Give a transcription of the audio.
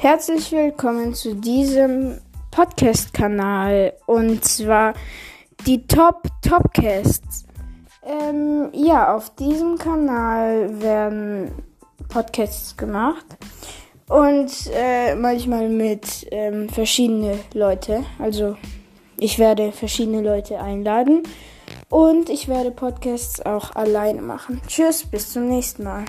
Herzlich willkommen zu diesem Podcast-Kanal und zwar die Top Topcasts. Ähm, ja, auf diesem Kanal werden Podcasts gemacht und äh, manchmal mit ähm, verschiedene Leute. Also ich werde verschiedene Leute einladen und ich werde Podcasts auch alleine machen. Tschüss, bis zum nächsten Mal.